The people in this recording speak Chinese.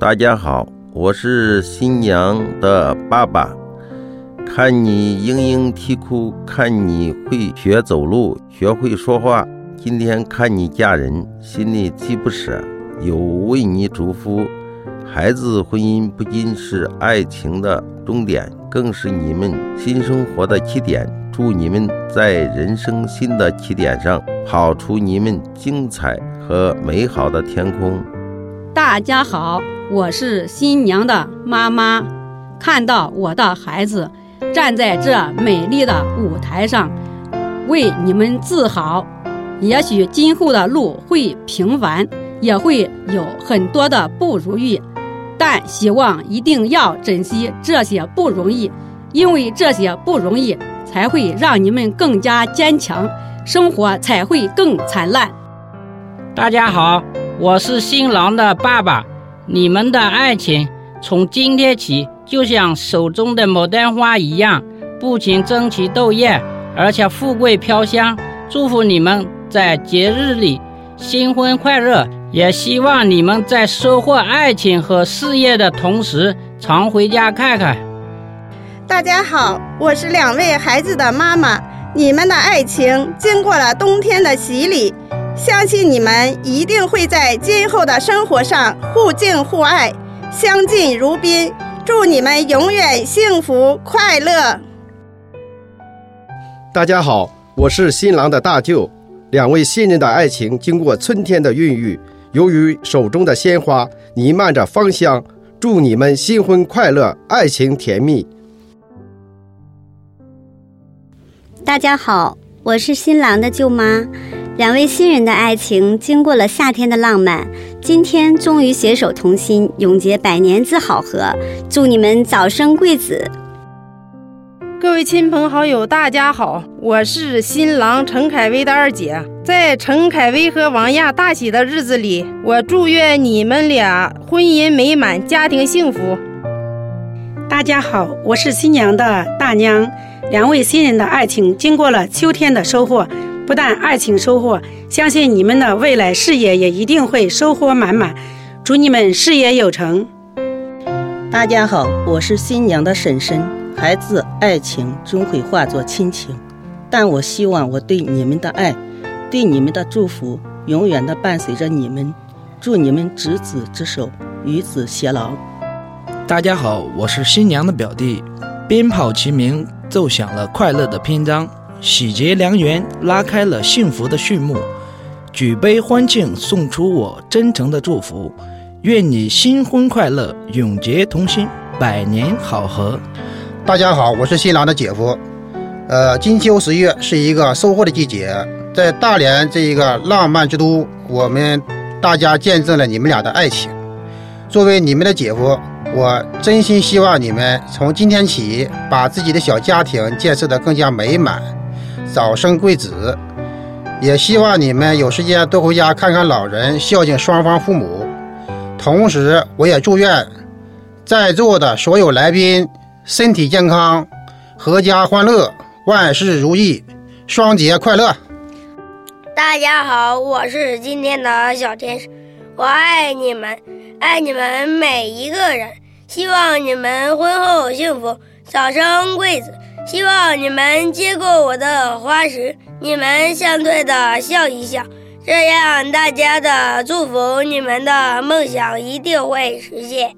大家好，我是新娘的爸爸。看你嘤嘤啼哭，看你会学走路，学会说话。今天看你嫁人，心里既不舍，又为你祝福。孩子婚姻不仅是爱情的终点，更是你们新生活的起点。祝你们在人生新的起点上，跑出你们精彩和美好的天空。大家好。我是新娘的妈妈，看到我的孩子站在这美丽的舞台上，为你们自豪。也许今后的路会平凡，也会有很多的不如意，但希望一定要珍惜这些不容易，因为这些不容易才会让你们更加坚强，生活才会更灿烂。大家好，我是新郎的爸爸。你们的爱情从今天起就像手中的牡丹花一样，不仅争奇斗艳，而且富贵飘香。祝福你们在节日里新婚快乐，也希望你们在收获爱情和事业的同时，常回家看看。大家好，我是两位孩子的妈妈。你们的爱情经过了冬天的洗礼。相信你们一定会在今后的生活上互敬互爱，相敬如宾。祝你们永远幸福快乐！大家好，我是新郎的大舅。两位新人的爱情经过春天的孕育，由于手中的鲜花弥漫着芳香，祝你们新婚快乐，爱情甜蜜。大家好，我是新郎的舅妈。两位新人的爱情经过了夏天的浪漫，今天终于携手同心，永结百年之好合。祝你们早生贵子！各位亲朋好友，大家好，我是新郎陈凯威的二姐。在陈凯威和王亚大喜的日子里，我祝愿你们俩婚姻美满，家庭幸福。大家好，我是新娘的大娘。两位新人的爱情经过了秋天的收获。不但爱情收获，相信你们的未来事业也一定会收获满满。祝你们事业有成！大家好，我是新娘的婶婶。孩子，爱情终会化作亲情，但我希望我对你们的爱，对你们的祝福，永远的伴随着你们。祝你们执子之手，与子偕老。大家好，我是新娘的表弟。鞭炮齐鸣，奏响了快乐的篇章。喜结良缘，拉开了幸福的序幕。举杯欢庆，送出我真诚的祝福。愿你新婚快乐，永结同心，百年好合。大家好，我是新郎的姐夫。呃，金秋十月是一个收获的季节，在大连这一个浪漫之都，我们大家见证了你们俩的爱情。作为你们的姐夫。我真心希望你们从今天起把自己的小家庭建设得更加美满，早生贵子。也希望你们有时间多回家看看老人，孝敬双方父母。同时，我也祝愿在座的所有来宾身体健康，阖家欢乐，万事如意，双节快乐。大家好，我是今天的小天使，我爱你们。爱你们每一个人，希望你们婚后幸福，早生贵子。希望你们接过我的花时，你们相对的笑一笑，这样大家的祝福，你们的梦想一定会实现。